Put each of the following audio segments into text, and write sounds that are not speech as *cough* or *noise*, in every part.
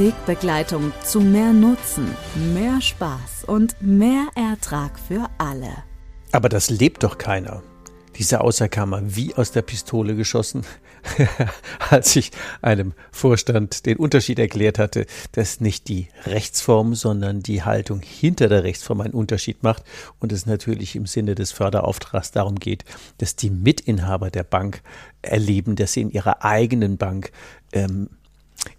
Wegbegleitung zu mehr Nutzen, mehr Spaß und mehr Ertrag für alle. Aber das lebt doch keiner. Diese mal wie aus der Pistole geschossen, *laughs* als ich einem Vorstand den Unterschied erklärt hatte, dass nicht die Rechtsform, sondern die Haltung hinter der Rechtsform einen Unterschied macht und es natürlich im Sinne des Förderauftrags darum geht, dass die Mitinhaber der Bank erleben, dass sie in ihrer eigenen Bank ähm,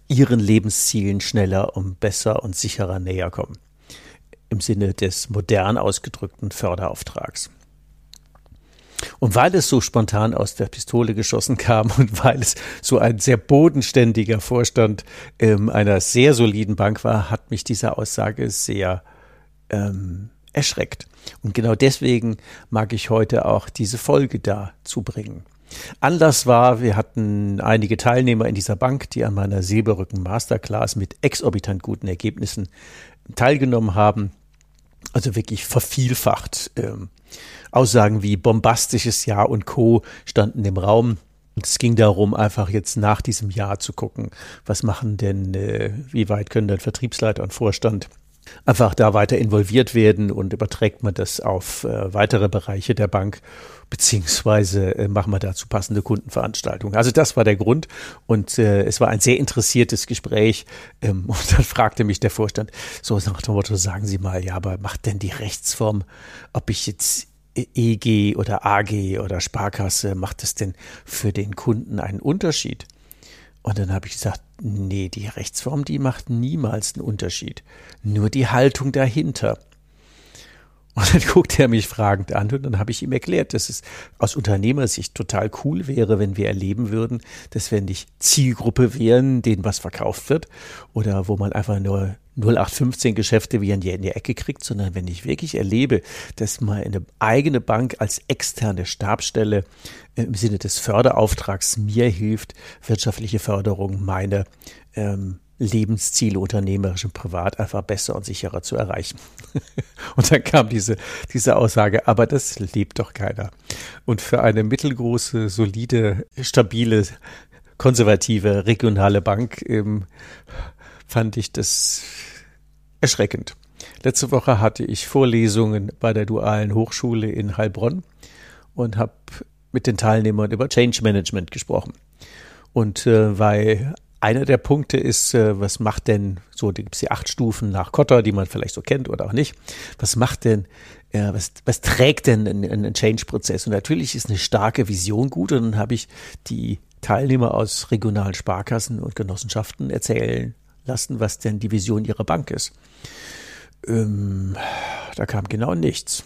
ihren Lebenszielen schneller und besser und sicherer näher kommen. Im Sinne des modern ausgedrückten Förderauftrags. Und weil es so spontan aus der Pistole geschossen kam und weil es so ein sehr bodenständiger Vorstand ähm, einer sehr soliden Bank war, hat mich diese Aussage sehr ähm, erschreckt. Und genau deswegen mag ich heute auch diese Folge dazu bringen. Anlass war, wir hatten einige Teilnehmer in dieser Bank, die an meiner Silberrücken Masterclass mit exorbitant guten Ergebnissen teilgenommen haben. Also wirklich vervielfacht. Ähm, Aussagen wie bombastisches Jahr und Co. standen im Raum. Es ging darum, einfach jetzt nach diesem Jahr zu gucken, was machen denn, äh, wie weit können denn Vertriebsleiter und Vorstand einfach da weiter involviert werden und überträgt man das auf äh, weitere Bereiche der Bank, beziehungsweise äh, machen wir dazu passende Kundenveranstaltungen. Also das war der Grund und äh, es war ein sehr interessiertes Gespräch ähm, *laughs* und dann fragte mich der Vorstand so nach dem Motto, sagen Sie mal, ja, aber macht denn die Rechtsform, ob ich jetzt EG oder AG oder Sparkasse, macht das denn für den Kunden einen Unterschied? Und dann habe ich gesagt, nee, die Rechtsform, die macht niemals einen Unterschied. Nur die Haltung dahinter. Und dann guckt er mich fragend an und dann habe ich ihm erklärt, dass es aus Unternehmersicht total cool wäre, wenn wir erleben würden, dass wir nicht Zielgruppe wären, denen was verkauft wird oder wo man einfach nur 0815 Geschäfte wie in die, Ecke kriegt, sondern wenn ich wirklich erlebe, dass mal eine eigene Bank als externe Stabstelle im Sinne des Förderauftrags mir hilft, wirtschaftliche Förderung meine ähm, Lebensziele unternehmerisch und privat einfach besser und sicherer zu erreichen. *laughs* und dann kam diese, diese Aussage, aber das lebt doch keiner. Und für eine mittelgroße, solide, stabile, konservative, regionale Bank ähm, fand ich das erschreckend. Letzte Woche hatte ich Vorlesungen bei der Dualen Hochschule in Heilbronn und habe mit den Teilnehmern über Change Management gesprochen. Und äh, weil einer der Punkte ist, äh, was macht denn, so gibt es die acht Stufen nach Kotter, die man vielleicht so kennt oder auch nicht, was macht denn, äh, was, was trägt denn ein, ein Change-Prozess? Und natürlich ist eine starke Vision gut und dann habe ich die Teilnehmer aus regionalen Sparkassen und Genossenschaften erzählen lassen, was denn die Vision ihrer Bank ist. Ähm, da kam genau nichts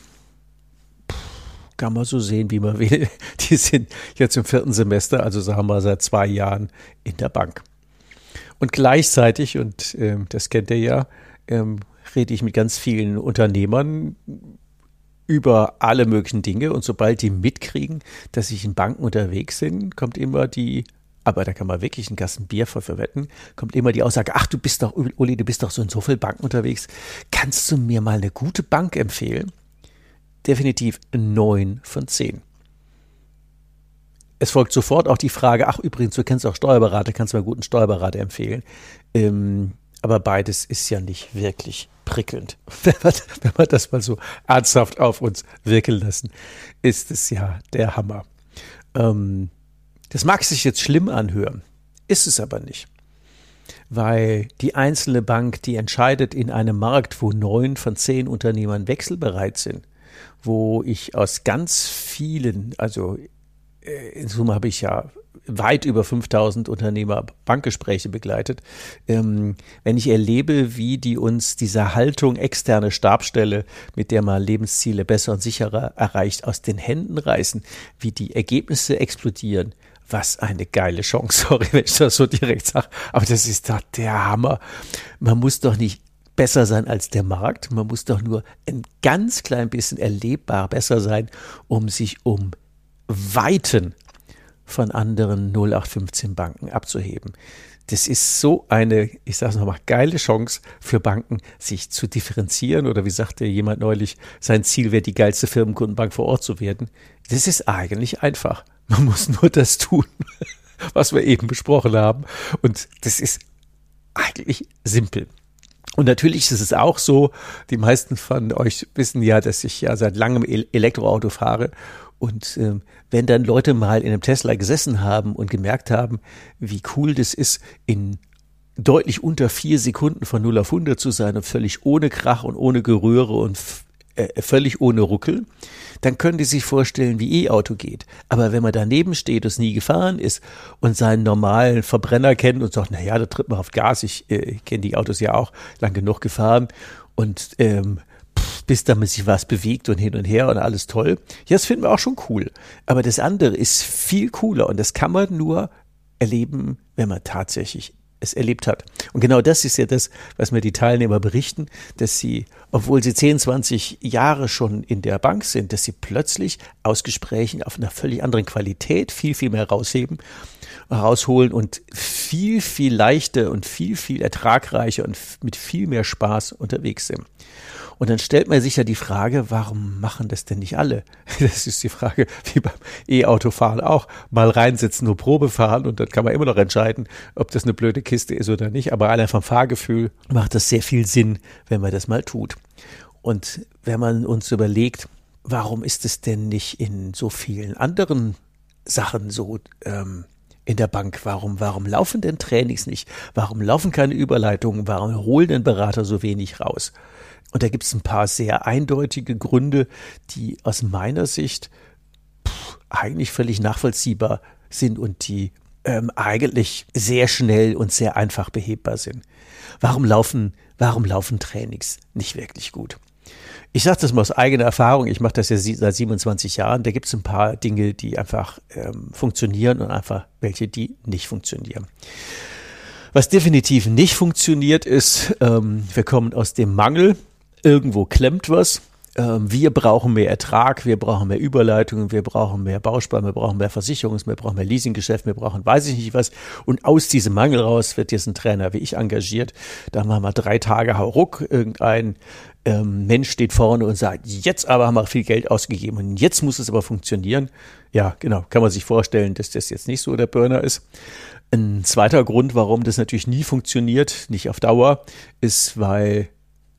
kann man so sehen, wie man *laughs* will. Die sind jetzt im vierten Semester, also sagen wir seit zwei Jahren in der Bank. Und gleichzeitig, und ähm, das kennt ihr ja, ähm, rede ich mit ganz vielen Unternehmern über alle möglichen Dinge. Und sobald die mitkriegen, dass ich in Banken unterwegs bin, kommt immer die, aber da kann man wirklich einen Gassen Bier für wetten, kommt immer die Aussage, ach, du bist doch, Uli, du bist doch so in so vielen Banken unterwegs. Kannst du mir mal eine gute Bank empfehlen? Definitiv neun von zehn. Es folgt sofort auch die Frage, ach übrigens, du kennst auch Steuerberater, kannst du mal guten Steuerberater empfehlen. Ähm, aber beides ist ja nicht wirklich prickelnd. *laughs* Wenn wir, das mal so ernsthaft auf uns wirken lassen, ist es ja der Hammer. Ähm, das mag sich jetzt schlimm anhören, ist es aber nicht. weil die einzelne Bank, die entscheidet in einem Markt, wo neun von zehn Unternehmern wechselbereit sind, wo ich aus ganz vielen, also in Summe habe ich ja weit über 5000 Unternehmer Bankgespräche begleitet. Ähm, wenn ich erlebe, wie die uns diese Haltung externe Stabstelle, mit der man Lebensziele besser und sicherer erreicht, aus den Händen reißen, wie die Ergebnisse explodieren, was eine geile Chance, *laughs* sorry, wenn ich das so direkt sage, aber das ist doch der Hammer. Man muss doch nicht besser sein als der Markt, man muss doch nur ein ganz klein bisschen erlebbar besser sein, um sich um Weiten von anderen 0815 Banken abzuheben. Das ist so eine, ich sage es nochmal, geile Chance für Banken, sich zu differenzieren oder wie sagte jemand neulich, sein Ziel wäre, die geilste Firmenkundenbank vor Ort zu werden. Das ist eigentlich einfach. Man muss nur das tun, *laughs* was wir eben besprochen haben. Und das ist eigentlich simpel. Und natürlich ist es auch so, die meisten von euch wissen ja, dass ich ja seit langem Elektroauto fahre und äh, wenn dann Leute mal in einem Tesla gesessen haben und gemerkt haben, wie cool das ist, in deutlich unter vier Sekunden von 0 auf 100 zu sein und völlig ohne Krach und ohne Gerühre und äh, völlig ohne Ruckel, dann können die sich vorstellen, wie E-Auto geht. Aber wenn man daneben steht und es nie gefahren ist und seinen normalen Verbrenner kennt und sagt, na ja, da tritt man auf Gas, ich äh, kenne die Autos ja auch lang genug gefahren und ähm, bis damit sich was bewegt und hin und her und alles toll. Ja, das finden wir auch schon cool. Aber das andere ist viel cooler und das kann man nur erleben, wenn man tatsächlich es erlebt hat. Und genau das ist ja das, was mir die Teilnehmer berichten, dass sie, obwohl sie 10, 20 Jahre schon in der Bank sind, dass sie plötzlich aus Gesprächen auf einer völlig anderen Qualität viel, viel mehr rausheben, rausholen und viel, viel leichter und viel, viel ertragreicher und mit viel mehr Spaß unterwegs sind. Und dann stellt man sich ja die Frage, warum machen das denn nicht alle? *laughs* Das ist die Frage, wie beim E-Autofahren auch. Mal reinsitzen, nur Probe fahren und dann kann man immer noch entscheiden, ob das eine blöde Kiste ist oder nicht. Aber allein vom Fahrgefühl macht das sehr viel Sinn, wenn man das mal tut. Und wenn man uns überlegt, warum ist es denn nicht in so vielen anderen Sachen so ähm, in der Bank? Warum, warum laufen denn Trainings nicht? Warum laufen keine Überleitungen? Warum holen denn Berater so wenig raus? Und da gibt es ein paar sehr eindeutige Gründe, die aus meiner Sicht pff, eigentlich völlig nachvollziehbar sind und die ähm, eigentlich sehr schnell und sehr einfach behebbar sind. Warum laufen, warum laufen Trainings nicht wirklich gut? Ich sage das mal aus eigener Erfahrung, ich mache das ja seit 27 Jahren, da gibt es ein paar Dinge, die einfach ähm, funktionieren und einfach welche, die nicht funktionieren. Was definitiv nicht funktioniert ist, ähm, wir kommen aus dem Mangel irgendwo klemmt was. Ähm, wir brauchen mehr Ertrag, wir brauchen mehr Überleitungen, wir brauchen mehr Bausparung, wir brauchen mehr Versicherungs, wir brauchen mehr Leasinggeschäft, wir brauchen weiß ich nicht was. Und aus diesem Mangel raus wird jetzt ein Trainer wie ich engagiert. Da machen wir drei Tage Hauruck. Irgendein ähm, Mensch steht vorne und sagt, jetzt aber haben wir viel Geld ausgegeben und jetzt muss es aber funktionieren. Ja, genau, kann man sich vorstellen, dass das jetzt nicht so der Burner ist. Ein zweiter Grund, warum das natürlich nie funktioniert, nicht auf Dauer, ist, weil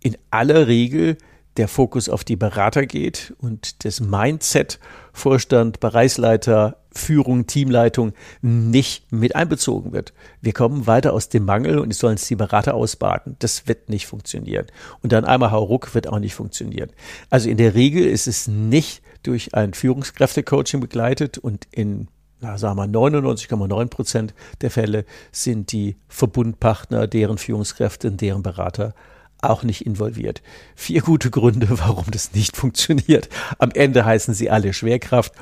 in aller Regel der Fokus auf die Berater geht und das Mindset Vorstand, Bereichsleiter, Führung, Teamleitung nicht mit einbezogen wird. Wir kommen weiter aus dem Mangel und es sollen es die Berater ausbaden. Das wird nicht funktionieren. Und dann einmal Hauruck wird auch nicht funktionieren. Also in der Regel ist es nicht durch ein Führungskräftecoaching begleitet und in na, sagen wir 99,9 Prozent der Fälle sind die Verbundpartner, deren Führungskräfte und deren Berater auch nicht involviert. Vier gute Gründe, *laughs* warum das nicht funktioniert. Am Ende heißen sie alle Schwerkraft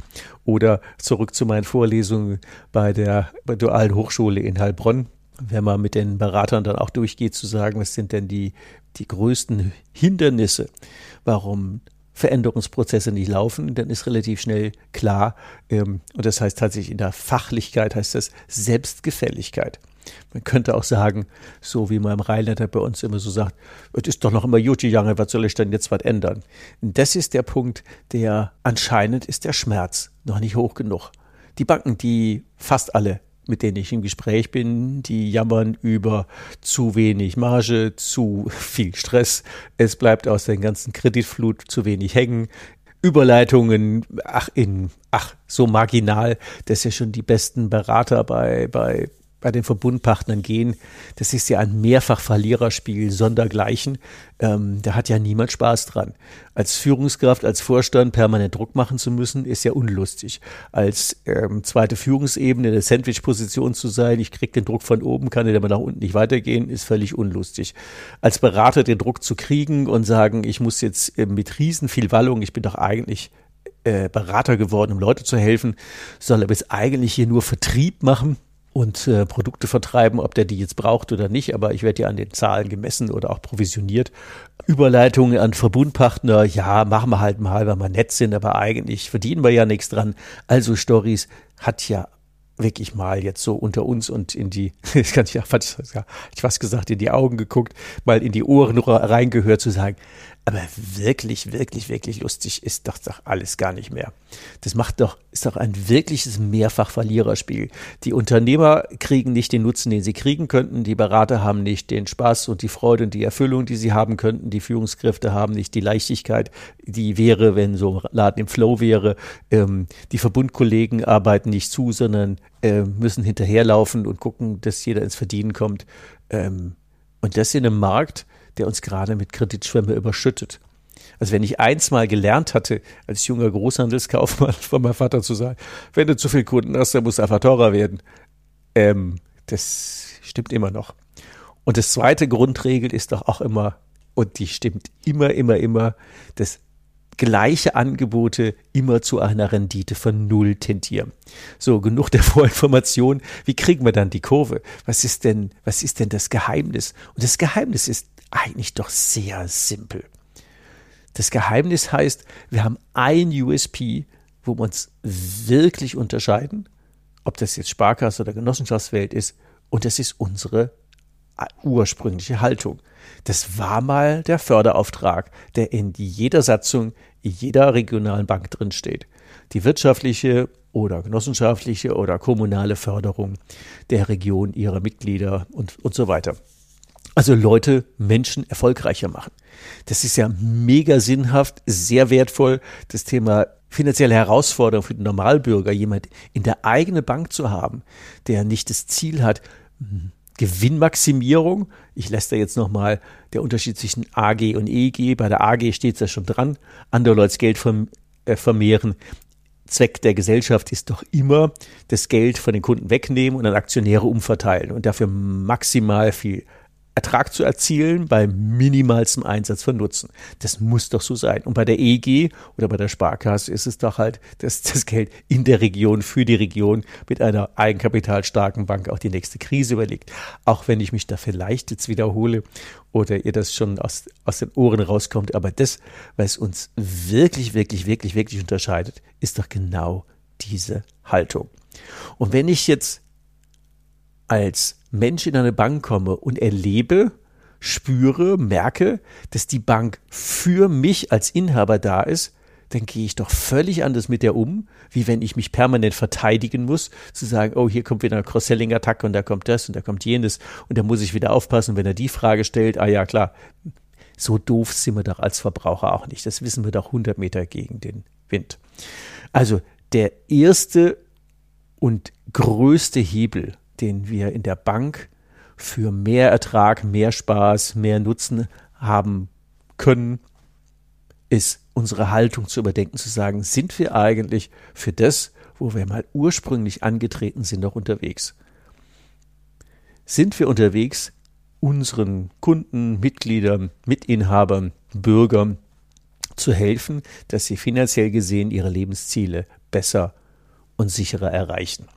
oder zurück zu meinen Vorlesungen bei der Dualen Hochschule in Heilbronn. Wenn man mit den Beratern dann auch durchgeht, zu sagen, was sind denn die, die größten Hindernisse, warum Veränderungsprozesse nicht laufen, dann ist relativ schnell klar, ähm, und das heißt tatsächlich in der Fachlichkeit heißt das Selbstgefälligkeit. Man könnte auch sagen, so wie man im Rheinländer bei uns immer so sagt, es ist doch noch immer Juti Jange, was soll ich denn jetzt was ändern? Und das ist der Punkt, der anscheinend ist der Schmerz noch nicht hoch genug. Die Banken, die fast alle mit denen ich im Gespräch bin, die jammern über zu wenig Marge, zu *laughs* viel Stress. Es bleibt aus der ganzen Kreditflut zu wenig hängen. Überleitungen, ach, in, ach, so marginal, dass ja schon die besten Berater bei, bei bei den Verbundpartnern gehen, das ist ja ein Mehrfach-Verliererspiel sondergleichen. Ähm, da hat ja niemand Spaß dran. Als Führungskraft, als Vorstand permanent Druck machen zu müssen, ist ja unlustig. Als ähm, zweite Führungsebene in der Sandwich-Position zu sein, ich kriege den Druck von oben, kann aber nach unten nicht weitergehen, ist völlig unlustig. Als Berater den Druck zu kriegen und sagen, ich muss jetzt äh, mit riesen viel Wallung, ich bin doch eigentlich äh, Berater geworden, um Leute zu helfen, soll aber jetzt eigentlich hier nur Vertrieb machen und äh, Produkte vertreiben, ob der die jetzt braucht oder nicht, aber ich werde ja an den Zahlen gemessen oder auch provisioniert. Überleitungen an Verbundpartner, ja, machen wir halt mal, weil wir nett sind, aber eigentlich verdienen wir ja nichts dran. Also Stories hat ja wirklich mal jetzt so unter uns und in die, *laughs* ich kann nicht, ich fast gesagt, in die Augen geguckt, mal in die Ohren reingehört zu sagen, aber wirklich, wirklich, wirklich lustig ist doch, doch alles gar nicht mehr. Das macht doch, ist doch ein wirkliches Mehrfach-Verliererspiel. Die Unternehmer kriegen nicht den Nutzen, den sie kriegen könnten. Die Berater haben nicht den Spaß und die Freude und die Erfüllung, die sie haben könnten. Die Führungskräfte haben nicht die Leichtigkeit, die wäre, wenn so ein Laden im Flow wäre. Ähm, die Verbundkollegen arbeiten nicht zu, sondern äh, müssen hinterherlaufen und gucken, dass jeder ins Verdienen kommt. Ähm, und das in einem Markt, der uns gerade mit Kreditschwämme überschüttet. Also wenn ich eins mal gelernt hatte, als junger Großhandelskaufmann *laughs* von meinem Vater zu sagen, wenn du zu viel Kunden hast, dann muss einfach teurer werden. Ähm, das stimmt immer noch. Und das zweite Grundregel ist doch auch immer, und die stimmt immer, immer, immer, dass gleiche Angebote immer zu einer Rendite von Null tendieren. So, genug der *laughs* Vorinformation. Wie kriegen wir dann die Kurve? Was ist denn, was ist denn das Geheimnis? Und das Geheimnis ist eigentlich doch sehr simpel. Das Geheimnis heißt, wir haben ein USP, wo wir uns wirklich unterscheiden, ob das jetzt Sparkasse oder Genossenschaftswelt ist, und das ist unsere ursprüngliche Haltung. Das war mal der Förderauftrag, der in jeder Satzung jeder regionalen Bank drinsteht. Die wirtschaftliche oder genossenschaftliche oder kommunale Förderung der Region ihrer Mitglieder und, und so weiter. Also Leute, Menschen erfolgreicher machen. Das ist ja mega sinnhaft, sehr wertvoll. Das Thema finanzielle Herausforderung für den Normalbürger, jemand in der eigenen Bank zu haben, der nicht das Ziel hat, hm, Gewinnmaximierung. Ich lässt da jetzt nochmal der Unterschied zwischen AG und EG. Bei der AG steht es ja schon dran. Andere Leute Geld äh, vermehren. Zweck der Gesellschaft ist doch immer, das Geld von den Kunden wegnehmen und an Aktionäre umverteilen und dafür maximal viel Ertrag zu erzielen bei minimalstem Einsatz von Nutzen. Das muss doch so sein. Und bei der EG oder bei der Sparkasse ist es doch halt, dass das Geld in der Region für die Region mit einer eigenkapitalstarken Bank auch die nächste Krise überlegt. Auch wenn ich mich da vielleicht jetzt wiederhole oder ihr das schon aus, aus den Ohren rauskommt. Aber das, was uns wirklich, wirklich, wirklich, wirklich unterscheidet, ist doch genau diese Haltung. Und wenn ich jetzt als Mensch in eine Bank komme und erlebe, spüre, merke, dass die Bank für mich als Inhaber da ist, dann gehe ich doch völlig anders mit der um, wie wenn ich mich permanent verteidigen muss, zu sagen, oh, hier kommt wieder eine Cross-Selling-Attacke und da kommt das und da kommt jenes und da muss ich wieder aufpassen, wenn er die Frage stellt, ah ja, klar, so doof sind wir doch als Verbraucher auch nicht. Das wissen wir doch 100 Meter gegen den Wind. Also der erste und größte Hebel, den wir in der Bank für mehr Ertrag, mehr Spaß, mehr Nutzen haben können, ist unsere Haltung zu überdenken, zu sagen, sind wir eigentlich für das, wo wir mal ursprünglich angetreten sind, noch unterwegs? Sind wir unterwegs, unseren Kunden, Mitgliedern, Mitinhabern, Bürgern zu helfen, dass sie finanziell gesehen ihre Lebensziele besser und sicherer erreichen?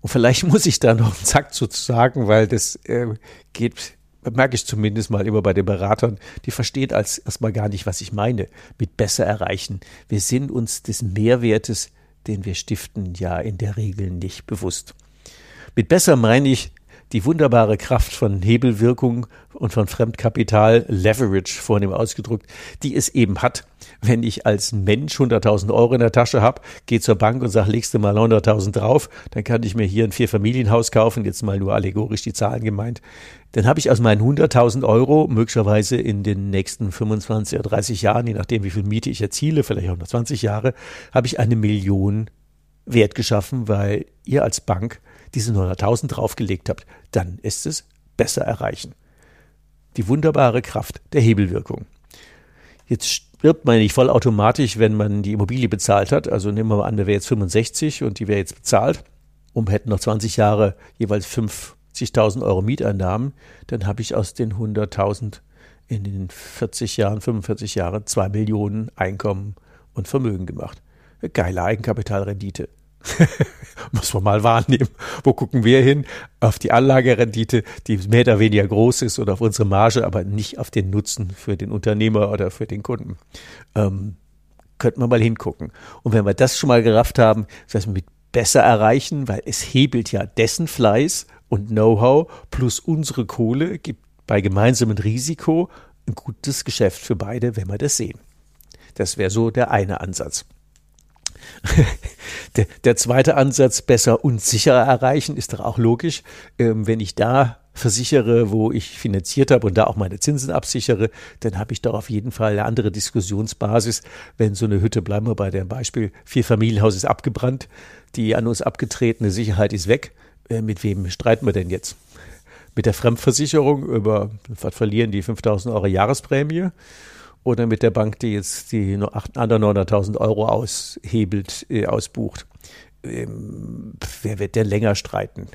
Und vielleicht *laughs* muss ich da noch einen Zack zu sagen, weil das äh, geht, merke ich zumindest mal immer bei den Beratern, die verstehen als erstmal gar nicht, was ich meine mit besser erreichen. Wir sind uns des Mehrwertes, den wir stiften, ja in der Regel nicht bewusst. Mit besser meine ich die wunderbare Kraft von Hebelwirkung und von Fremdkapital, Leverage vornehm ausgedrückt, die es eben hat, wenn ich als Mensch 100.000 Euro in der Tasche habe, gehe zur Bank und sage, legst du mal 100.000 drauf, dann kann ich mir hier ein Vierfamilienhaus kaufen, jetzt mal nur allegorisch die Zahlen gemeint. Dann habe ich aus meinen 100.000 Euro möglicherweise in den nächsten 25 oder 30 Jahren, je nachdem wie viel Miete ich erziele, vielleicht auch noch 20 Jahre, habe ich eine Million Wert geschaffen, weil ihr als Bank diese 900.000 draufgelegt habt, dann ist es besser erreichen. Die wunderbare Kraft der Hebelwirkung. Jetzt stirbt man nicht vollautomatisch, wenn man die Immobilie bezahlt hat. Also nehmen wir mal an, der wäre jetzt 65 und die wäre jetzt bezahlt und hätten noch 20 Jahre jeweils 50.000 Euro Mieteinnahmen, dann habe ich aus den 100.000 in den 40 Jahren, 45 Jahren 2 Millionen Einkommen und Vermögen gemacht. Eine geile Eigenkapitalrendite. *laughs* Muss man mal wahrnehmen. Wo gucken wir hin? Auf die Anlagerendite, die mehr oder weniger groß ist oder auf unsere Marge, aber nicht auf den Nutzen für den Unternehmer oder für den Kunden. Ähm, könnten wir mal hingucken. Und wenn wir das schon mal gerafft haben, das heißt mit besser erreichen, weil es hebelt ja dessen Fleiß und Know-how plus unsere Kohle, gibt bei gemeinsamem Risiko ein gutes Geschäft für beide, wenn wir das sehen. Das wäre so der eine Ansatz. *laughs* der, der, zweite Ansatz, besser und sicherer erreichen, ist doch auch logisch. Ähm, wenn ich da versichere, wo ich finanziert habe und da auch meine Zinsen absichere, dann habe ich doch auf jeden Fall eine andere Diskussionsbasis. Wenn so eine Hütte, bleiben wir bei dem Beispiel, vier Familienhaus ist abgebrannt, die an uns abgetretene Sicherheit ist weg. Äh, mit wem streiten wir denn jetzt? Mit der Fremdversicherung über, was verlieren die 5000 Euro Jahresprämie? Oder mit der Bank, die jetzt die anderen 900.000 Euro aushebelt, äh, ausbucht. Ähm, wer wird denn länger streiten?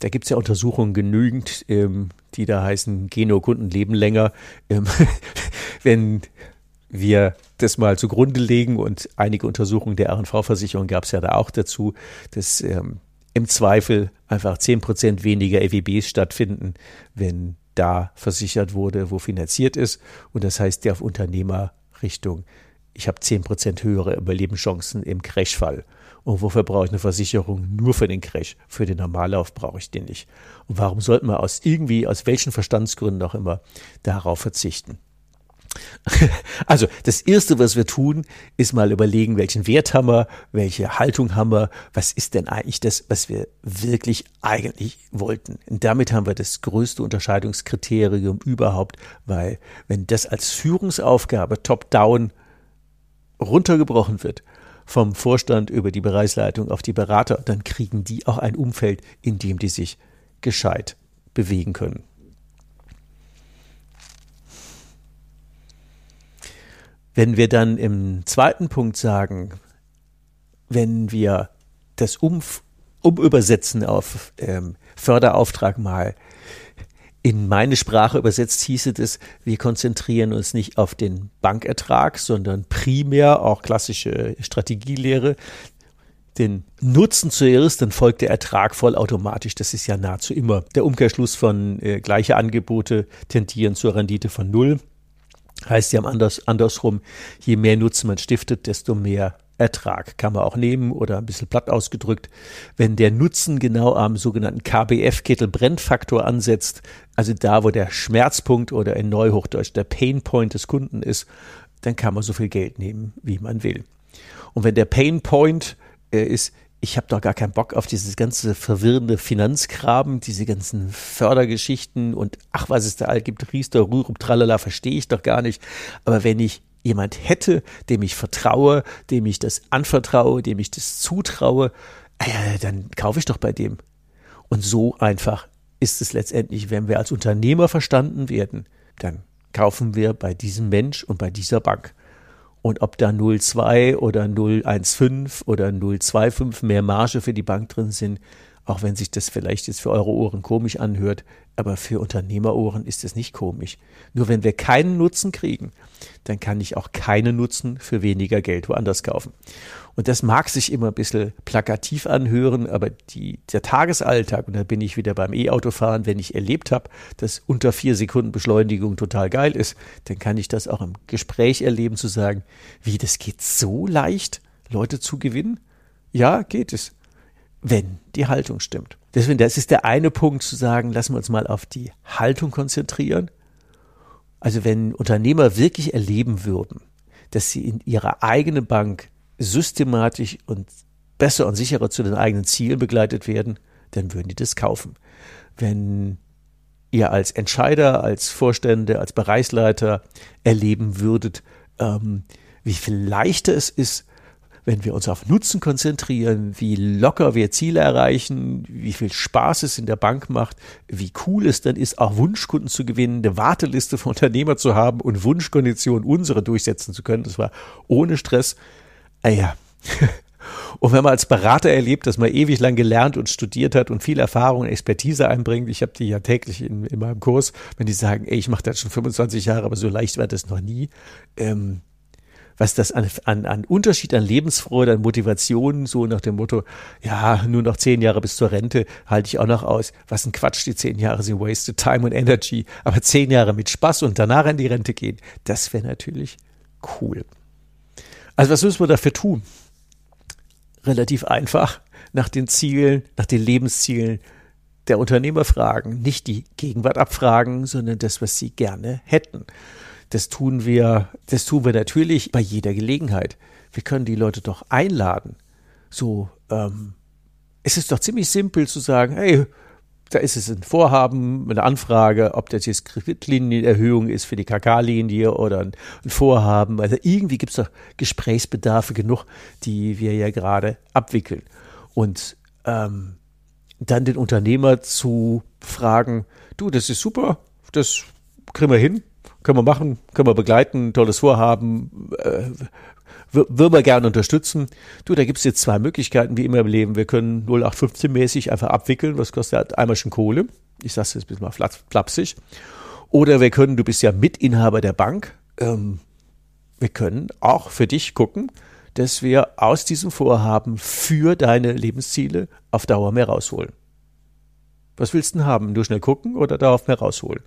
Da gibt es ja Untersuchungen genügend, ähm, die da heißen, Geno-Kunden leben länger. Ähm, *laughs* wenn wir das mal zugrunde legen und einige Untersuchungen der RNV-Versicherung gab es ja da auch dazu, dass ähm, im Zweifel einfach 10% weniger EWBs stattfinden, wenn da versichert wurde, wo finanziert ist. Und das heißt, der auf Unternehmerrichtung, ich habe 10% höhere Überlebenschancen im Crashfall. Und wofür brauche ich eine Versicherung? Nur für den Crash. Für den Normallauf brauche ich den nicht. Und warum sollten wir aus irgendwie, aus welchen Verstandsgründen auch immer, darauf verzichten? *laughs* Also das Erste, was wir tun, ist mal überlegen, welchen Wert haben wir, welche Haltung haben wir, was ist denn eigentlich das, was wir wirklich eigentlich wollten. Und damit haben wir das größte Unterscheidungskriterium überhaupt, weil wenn das als Führungsaufgabe top-down runtergebrochen wird, vom Vorstand über die Bereichsleitung auf die Berater, dann kriegen die auch ein Umfeld, in dem die sich gescheit bewegen können. Wenn wir dann im zweiten Punkt sagen, wenn wir das um, umübersetzen auf ähm, Förderauftrag mal in meine Sprache übersetzt hieße das, wir konzentrieren uns nicht auf den Bankertrag, sondern primär auch klassische Strategielehre. Den Nutzen zuerst, dann folgt der Ertrag vollautomatisch. Das ist ja nahezu immer der Umkehrschluss von äh, gleiche Angebote tendieren zur Rendite von null. Heißt ja anders, andersrum, je mehr Nutzen man stiftet, desto mehr Ertrag kann man auch nehmen oder ein bisschen platt ausgedrückt. Wenn der Nutzen genau am sogenannten KBF-Kettelbrennfaktor ansetzt, also da, wo der Schmerzpunkt oder in Neuhochdeutsch der Painpoint des Kunden ist, dann kann man so viel Geld nehmen, wie man will. Und wenn der Painpoint äh, ist, ich habe doch gar keinen Bock auf dieses ganze verwirrende Finanzgraben, diese ganzen Fördergeschichten und ach, was es da all gibt, Riester, Rürup, Tralala, verstehe ich doch gar nicht. Aber wenn ich jemand hätte, dem ich vertraue, dem ich das anvertraue, dem ich das zutraue, äh, dann kaufe ich doch bei dem. Und so einfach ist es letztendlich, wenn wir als Unternehmer verstanden werden, dann kaufen wir bei diesem Mensch und bei dieser Bank. Und ob da 0,2 oder 0,15 oder 0,25 mehr Marge für die Bank drin sind, auch wenn sich das vielleicht jetzt für eure Ohren komisch anhört, aber für Unternehmerohren ist es nicht komisch. Nur wenn wir keinen Nutzen kriegen, dann kann ich auch keinen Nutzen für weniger Geld woanders kaufen. Und das mag sich immer ein bisschen plakativ anhören, aber die, der Tagesalltag, und da bin ich wieder beim E-Autofahren, wenn ich erlebt habe, dass unter vier Sekunden Beschleunigung total geil ist, dann kann ich das auch im Gespräch erleben, zu sagen, wie, das geht so leicht, Leute zu gewinnen? Ja, geht es, wenn die Haltung stimmt. Deswegen, das ist der eine Punkt zu sagen, lassen wir uns mal auf die Haltung konzentrieren. Also wenn Unternehmer wirklich erleben würden, dass sie in ihrer eigenen Bank systematisch und besser und sicherer zu den eigenen Zielen begleitet werden, dann würden die das kaufen. Wenn ihr als Entscheider, als Vorstände, als Bereichsleiter erleben würdet, ähm, wie viel leichter es ist, wenn wir uns auf Nutzen konzentrieren, wie locker wir Ziele erreichen, wie viel Spaß es in der Bank macht, wie cool es dann ist, auch Wunschkunden zu gewinnen, eine Warteliste für Unternehmer zu haben und Wunschkonditionen unsere durchsetzen zu können, das war ohne Stress. Ah ja. *laughs* Und wenn man als Berater erlebt, dass man ewig lang gelernt und studiert hat und viel Erfahrung und Expertise einbringt, ich habe die ja täglich in, in meinem Kurs, wenn die sagen, ey, ich mache das schon 25 Jahre, aber so leicht war das noch nie, ähm, was das an, an, an Unterschied an Lebensfreude, an Motivation, so nach dem Motto, ja, nur noch zehn Jahre bis zur Rente, halte ich auch noch aus. Was ein Quatsch, die zehn Jahre sind wasted time und energy. Aber zehn Jahre mit Spaß und danach in die Rente gehen, das wäre natürlich cool. Also was müssen wir dafür tun? Relativ einfach nach den Zielen, nach den Lebenszielen der Unternehmer fragen, nicht die Gegenwart abfragen, sondern das, was sie gerne hätten. Das tun wir, das tun wir natürlich bei jeder Gelegenheit. Wir können die Leute doch einladen. So, ähm, es ist doch ziemlich simpel zu sagen, hey, da ist es ein Vorhaben, eine Anfrage, ob das jetzt Kreditlienienerhöhung ist für die KK-Linie oder ein, ein, Vorhaben. Also irgendwie gibt es doch Gesprächsbedarfe genug, die wir ja gerade abwickeln. Und ähm, dann den Unternehmer zu fragen, du, das ist super, das kriegen wir hin, können wir machen, können wir begleiten, tolles Vorhaben, äh, würden wir gerne unterstützen. Du, da gibt es jetzt zwei Möglichkeiten, wie immer im Leben. Wir können 0815-mäßig einfach abwickeln, was kostet halt einmal schon Kohle. Ich sage es jetzt ein bisschen mal flapsig. Oder wir können, du bist ja Mitinhaber der Bank, ähm, wir können auch für dich gucken, dass wir aus diesem Vorhaben für deine Lebensziele auf Dauer mehr rausholen. Was willst du denn haben? Nur schnell gucken oder darauf mehr rausholen?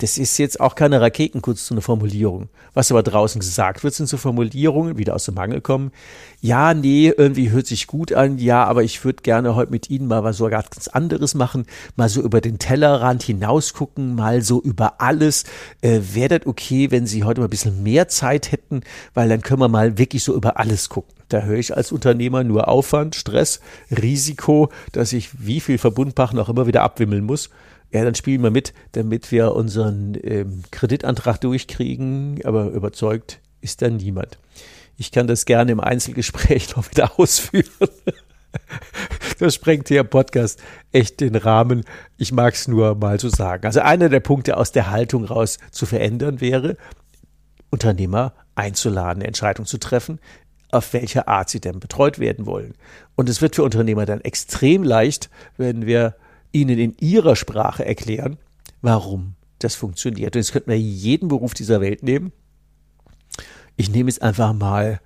Das ist jetzt auch keine Raketenkunst, so eine Formulierung. Was aber draußen gesagt wird, sind so Formulierungen, wieder aus dem Mangel kommen. Ja, nee, irgendwie hört sich gut an. Ja, aber ich würde gerne heute mit Ihnen mal was so ganz anderes machen. Mal so über den Tellerrand hinausgucken, mal so über alles. Äh, Wäre das okay, wenn Sie heute mal ein bisschen mehr Zeit hätten? Weil dann können wir mal wirklich so über alles gucken. Da höre ich als Unternehmer nur Aufwand, Stress, Risiko, dass ich wie viel Verbundpachen auch immer wieder abwimmeln muss. Ja, dann spielen wir mit, damit wir unseren ähm, Kreditantrag durchkriegen, aber überzeugt ist da niemand. Ich kann das gerne im Einzelgespräch *laughs* noch wieder ausführen. *laughs* Das sprengt hier Podcast echt den Rahmen. Ich mag es nur mal so sagen. Also einer der Punkte aus der Haltung raus zu verändern wäre, Unternehmer einzuladen, Entscheidungen zu treffen, auf welche Art sie denn betreut werden wollen. Und es wird für Unternehmer dann extrem leicht, wenn wir ihnen in ihrer Sprache erklären, warum das funktioniert. Und jetzt könnten wir jeden Beruf dieser Welt nehmen. Ich nehme jetzt einfach mal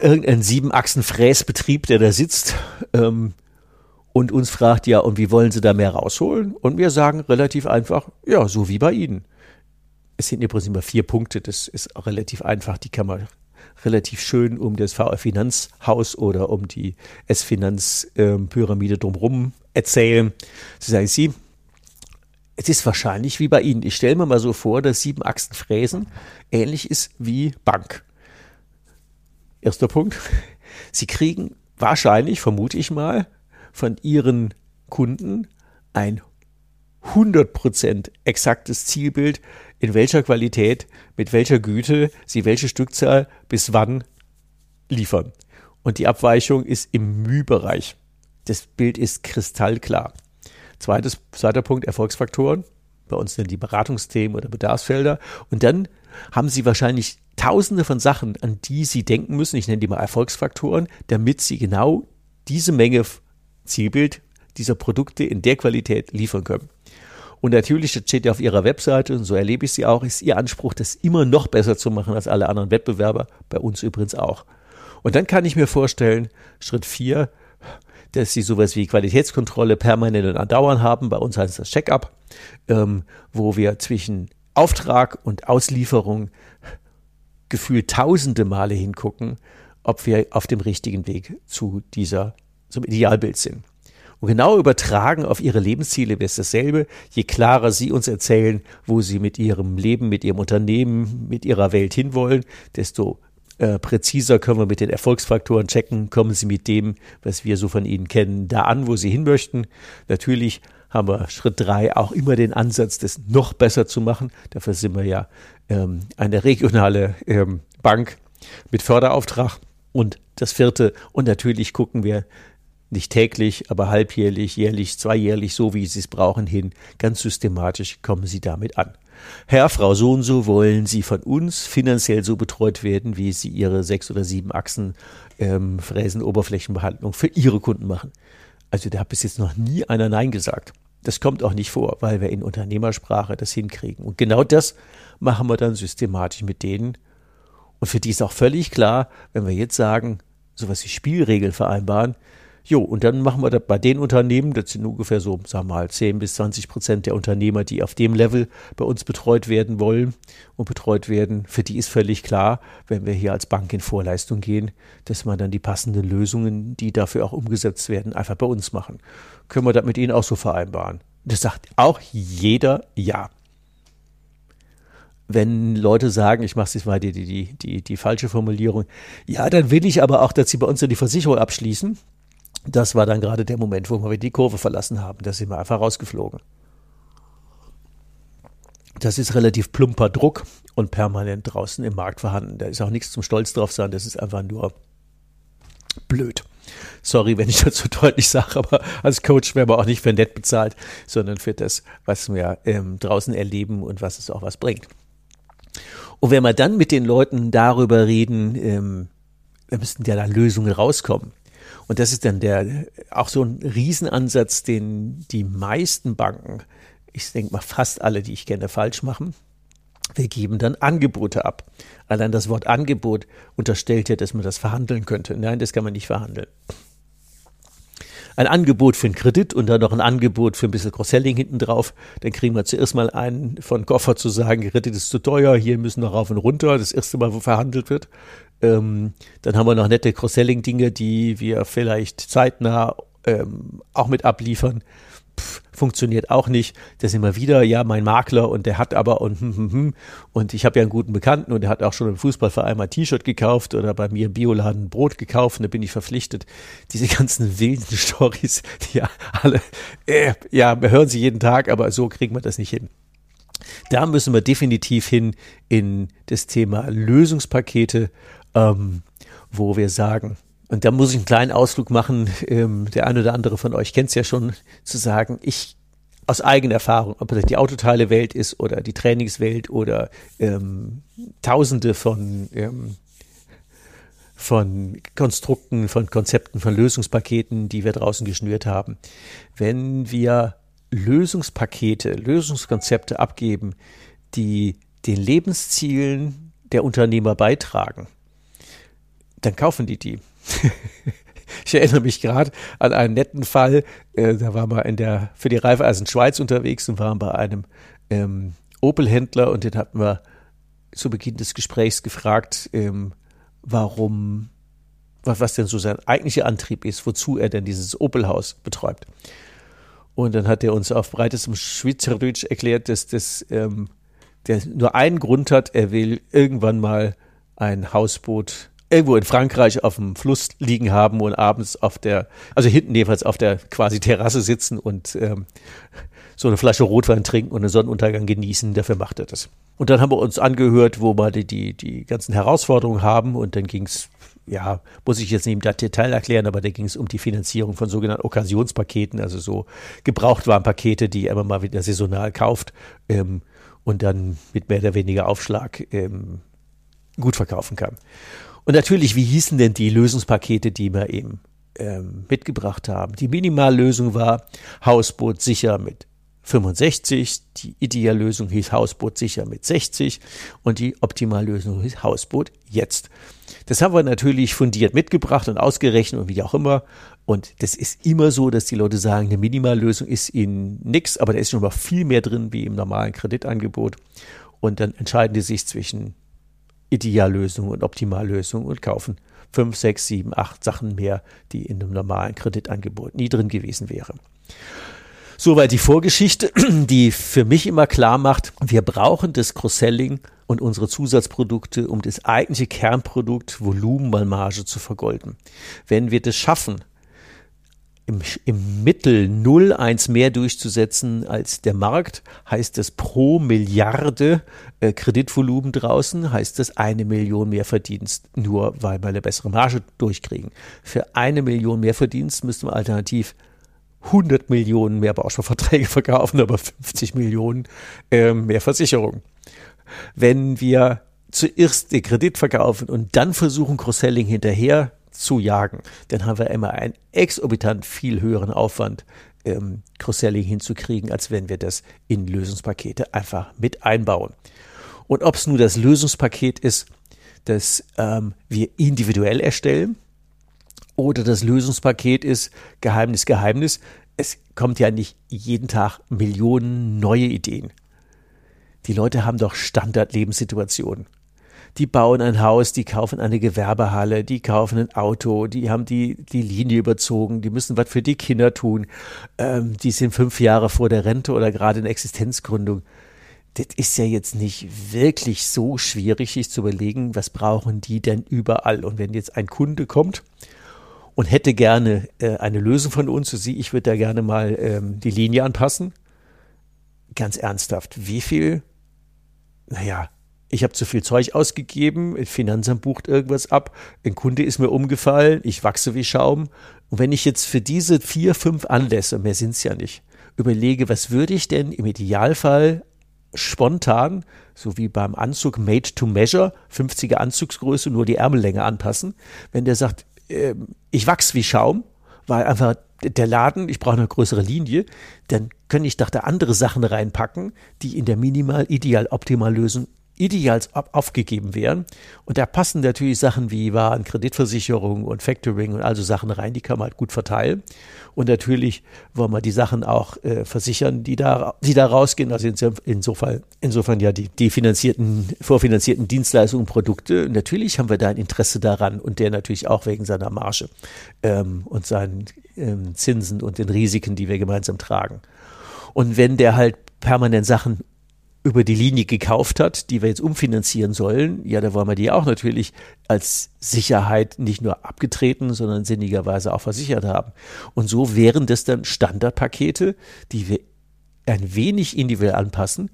irgendeinen Siebenachsen-Fräsbetrieb, der da sitzt ähm, und uns fragt, ja, und wie wollen Sie da mehr rausholen? Und wir sagen relativ einfach, ja, so wie bei Ihnen. Es sind übrigens immer vier Punkte, das ist relativ einfach, die kann man relativ schön um das VR Finanzhaus oder um die S-Finanz-Pyramide drumherum erzählen. Sie sagen, Sie, es ist wahrscheinlich wie bei Ihnen. Ich stelle mir mal so vor, dass sieben Achsen Fräsen ähnlich ist wie Bank. Erster Punkt. Sie kriegen wahrscheinlich, vermute ich mal, von Ihren Kunden ein 100% exaktes Zielbild, in welcher Qualität, mit welcher Güte sie welche Stückzahl bis wann liefern. Und die Abweichung ist im Mühbereich. Das Bild ist kristallklar. Zweites, zweiter Punkt, Erfolgsfaktoren. Bei uns sind die Beratungsthemen oder Bedarfsfelder. Und dann haben Sie wahrscheinlich tausende von Sachen, an die Sie denken müssen. Ich nenne die mal Erfolgsfaktoren, damit Sie genau diese Menge Zielbild dieser Produkte in der Qualität liefern können. Und natürlich, das steht ja auf ihrer Webseite und so erlebe ich sie auch, ist ihr Anspruch, das immer noch besser zu machen als alle anderen Wettbewerber, bei uns übrigens auch. Und dann kann ich mir vorstellen, Schritt vier, dass sie sowas wie Qualitätskontrolle permanent und andauernd haben. Bei uns heißt das Check-up, ähm, wo wir zwischen Auftrag und Auslieferung gefühlt tausende Male hingucken, ob wir auf dem richtigen Weg zu dieser, zum Idealbild sind. Und genau übertragen auf ihre Lebensziele wäre es dasselbe. Je klarer sie uns erzählen, wo sie mit ihrem Leben, mit ihrem Unternehmen, mit ihrer Welt hinwollen, desto äh, präziser können wir mit den Erfolgsfaktoren checken, kommen sie mit dem, was wir so von ihnen kennen, da an, wo sie hin möchten. Natürlich haben wir Schritt drei auch immer den Ansatz, das noch besser zu machen. Dafür sind wir ja ähm, eine regionale ähm, Bank mit Förderauftrag. Und das vierte, und natürlich gucken wir nicht täglich, aber halbjährlich, jährlich, zweijährlich, so wie Sie es brauchen, hin. Ganz systematisch kommen Sie damit an. Herr, Frau so und so wollen Sie von uns finanziell so betreut werden, wie Sie Ihre sechs oder sieben Achsen ähm, Fräsen Oberflächenbehandlung für Ihre Kunden machen. Also da hat bis jetzt noch nie einer Nein gesagt. Das kommt auch nicht vor, weil wir in Unternehmersprache das hinkriegen. Und genau das machen wir dann systematisch mit denen. Und für die ist auch völlig klar, wenn wir jetzt sagen, sowas wie Spielregeln vereinbaren, Jo, und dann machen wir das bei den Unternehmen, das sind ungefähr so, sagen wir mal, 10 bis 20 Prozent der Unternehmer, die auf dem Level bei uns betreut werden wollen und betreut werden. Für die ist völlig klar, wenn wir hier als Bank in Vorleistung gehen, dass man dann die passenden Lösungen, die dafür auch umgesetzt werden, einfach bei uns machen. Können wir das mit ihnen auch so vereinbaren? Das sagt auch jeder Ja wenn Leute sagen, ich mache jetzt mal die, die, die, die falsche Formulierung, ja, dann will ich aber auch, dass sie bei uns die Versicherung abschließen, das war dann gerade der Moment, wo wir die Kurve verlassen haben. Da sind wir einfach rausgeflogen. Das ist relativ plumper Druck und permanent draußen im Markt vorhanden. Da ist auch nichts zum Stolz drauf sein. Das ist einfach nur blöd. Sorry, wenn ich das so deutlich sage, aber als Coach werden wir auch nicht für nett bezahlt, sondern für das, was wir ähm, draußen erleben und was es auch was bringt. Und wenn wir dann mit den Leuten darüber reden, ähm, wir müssten ja da Lösungen rauskommen. Und das ist dann der, auch so ein Riesenansatz, den die meisten Banken, ich denke mal fast alle, die ich kenne, falsch machen. Wir geben dann Angebote ab. Allein das Wort Angebot unterstellt ja, dass man das verhandeln könnte. Nein, das kann man nicht verhandeln. Ein Angebot für einen Kredit und dann noch ein Angebot für ein bisschen Cross-Selling hinten drauf. Dann kriegen wir zuerst mal einen von Koffer zu sagen, Kredit ist zu teuer, hier müssen wir rauf und runter. Das erste Mal, wo verhandelt wird. Ähm, dann haben wir noch nette Cross-Selling-Dinge, die wir vielleicht zeitnah ähm, auch mit abliefern. Pff, funktioniert auch nicht. Das immer wieder, ja, mein Makler und der hat aber und hm, hm, hm, und ich habe ja einen guten Bekannten und der hat auch schon im Fußballverein mal T-Shirt gekauft oder bei mir im Bioladen Brot gekauft und da bin ich verpflichtet. Diese ganzen *laughs* wilden Stories, die ja alle, äh, ja, wir hören sie jeden Tag, aber so kriegen wir das nicht hin. Da müssen wir definitiv hin in das Thema Lösungspakete ähm, wo wir sagen, und da muss ich einen kleinen Ausflug machen, ähm, der eine oder andere von euch kennt es ja schon, zu sagen, ich aus eigener Erfahrung, ob das die Autoteile-Welt ist oder die Trainingswelt oder ähm, Tausende von, ähm, von Konstrukten, von Konzepten, von Lösungspaketen, die wir draußen geschnürt haben. Wenn wir Lösungspakete, Lösungskonzepte abgeben, die den Lebenszielen der Unternehmer beitragen, dann kaufen die die. *laughs* ich erinnere mich gerade an einen netten Fall. Äh, da waren wir in der, für die Reifeisen Schweiz unterwegs und waren bei einem ähm, Opel-Händler und den hatten wir zu Beginn des Gesprächs gefragt, ähm, warum, was, was denn so sein eigentlicher Antrieb ist, wozu er denn dieses Opel-Haus betreibt. Und dann hat er uns auf breitestem Schweizerdeutsch erklärt, dass das ähm, der nur einen Grund hat, er will irgendwann mal ein Hausboot irgendwo in Frankreich auf dem Fluss liegen haben und abends auf der, also hinten jedenfalls auf der quasi Terrasse sitzen und ähm, so eine Flasche Rotwein trinken und einen Sonnenuntergang genießen. Dafür macht er das. Und dann haben wir uns angehört, wo wir die, die, die ganzen Herausforderungen haben und dann ging es, ja, muss ich jetzt nicht im Detail erklären, aber da ging es um die Finanzierung von sogenannten Okkasionspaketen, also so Gebrauchtwarenpakete, die er immer mal wieder saisonal kauft ähm, und dann mit mehr oder weniger Aufschlag ähm, gut verkaufen kann. Und natürlich, wie hießen denn die Lösungspakete, die wir eben ähm, mitgebracht haben? Die Minimallösung war Hausboot sicher mit 65, die Ideallösung hieß Hausboot sicher mit 60 und die Optimallösung hieß Hausboot jetzt. Das haben wir natürlich fundiert mitgebracht und ausgerechnet und wie auch immer. Und das ist immer so, dass die Leute sagen, eine Minimallösung ist ihnen nix, aber da ist schon mal viel mehr drin wie im normalen Kreditangebot. Und dann entscheiden die sich zwischen Ideallösung und Optimallösung und kaufen fünf, sechs, sieben, acht Sachen mehr, die in einem normalen Kreditangebot nie drin gewesen wäre. Soweit die Vorgeschichte, *clears throat* die für mich immer klar macht, wir brauchen das Cross-Selling und unsere Zusatzprodukte, um das eigentliche Kernprodukt Volumen mal Marge zu vergolden. Wenn wir das schaffen, im, im Mittel 0,1 mehr durchzusetzen als der Markt, heißt das pro Milliarde äh, Kreditvolumen draußen, heißt das eine Million mehr Verdienst, nur weil wir eine bessere Marge durchkriegen. Für eine Million mehr Verdienst müssten wir alternativ 100 Millionen mehr Bausparverträge *laughs* verkaufen, aber 50 Millionen äh, mehr Versicherungen. Wenn wir zuerst den Kredit verkaufen und dann versuchen, Cross-Selling hinterher zu jagen, dann haben wir immer einen exorbitant viel höheren Aufwand, ähm, Cross-Selling hinzukriegen, als wenn wir das in Lösungspakete einfach mit einbauen. Und ob es nur das Lösungspaket ist, das ähm, wir individuell erstellen, oder das Lösungspaket ist Geheimnis, Geheimnis. Es kommt ja nicht jeden Tag Millionen neue Ideen. Die Leute haben doch Standardlebenssituationen die bauen ein Haus, die kaufen eine Gewerbehalle, die kaufen ein Auto, die haben die, die Linie überzogen, die müssen was für die Kinder tun, ähm, die sind fünf Jahre vor der Rente oder gerade in Existenzgründung. Das ist ja jetzt nicht wirklich so schwierig, sich zu überlegen, was brauchen die denn überall. Und wenn jetzt ein Kunde kommt und hätte gerne äh, eine Lösung von uns, so sie, ich würde da gerne mal ähm, die Linie anpassen. Ganz ernsthaft, wie viel, naja, ich habe zu viel Zeug ausgegeben, Finanzamt bucht irgendwas ab, ein Kunde ist mir umgefallen, ich wachse wie Schaum. Und wenn ich jetzt für diese vier, fünf Anlässe, mehr sind es ja nicht, überlege, was würde ich denn im Idealfall spontan, so wie beim Anzug made to measure, 50er Anzugsgröße, nur die Ärmellänge anpassen, wenn der sagt, äh, ich wachse wie Schaum, weil einfach der Laden, ich brauche eine größere Linie, dann könnte ich doch da andere Sachen reinpacken, die in der minimal, ideal, optimal Lösung ideal aufgegeben werden. Und da passen natürlich Sachen wie Waren, Kreditversicherung und Factoring und also Sachen rein, die kann man halt gut verteilen. Und natürlich wollen wir die Sachen auch äh, versichern, die da, die da rausgehen. Also insofern, insofern ja die, die finanzierten, vorfinanzierten Dienstleistungen, Produkte. natürlich haben wir da ein Interesse daran und der natürlich auch wegen seiner Marge ähm, und seinen ähm, Zinsen und den Risiken, die wir gemeinsam tragen. Und wenn der halt permanent Sachen über die Linie gekauft hat, die wir jetzt umfinanzieren sollen, ja, da wollen wir die auch natürlich als Sicherheit nicht nur abgetreten, sondern sinnigerweise auch versichert haben. Und so wären das dann Standardpakete, die wir ein wenig individuell anpassen,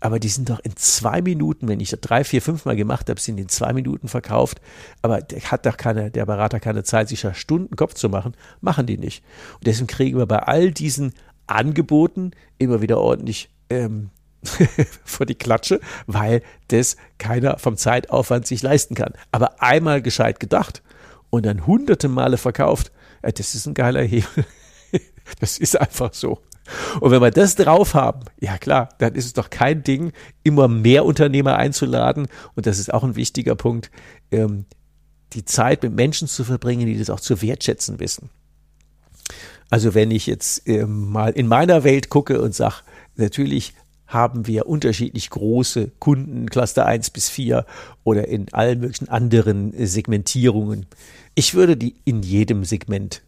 aber die sind doch in zwei Minuten, wenn ich das drei, vier, fünf Mal gemacht habe, sind in zwei Minuten verkauft. Aber der hat doch keine, der Berater keine Zeit, sich da Stunden Kopf zu machen. Machen die nicht. Und deswegen kriegen wir bei all diesen Angeboten immer wieder ordentlich ähm, *laughs* vor die Klatsche, weil das keiner vom Zeitaufwand sich leisten kann. Aber einmal gescheit gedacht und dann hunderte Male verkauft, äh, das ist ein geiler Hebel. *laughs* Das ist einfach so. Und wenn wir das drauf haben, ja klar, dann ist es doch kein Ding, immer mehr Unternehmer einzuladen. Und das ist auch ein wichtiger Punkt, ähm, die Zeit mit Menschen zu verbringen, die das auch zu wertschätzen wissen. Also wenn ich jetzt ähm, mal in meiner Welt gucke und sage, natürlich haben wir unterschiedlich große Kunden, Cluster 1 bis 4 oder in allen möglichen anderen Segmentierungen. Ich würde die in jedem Segment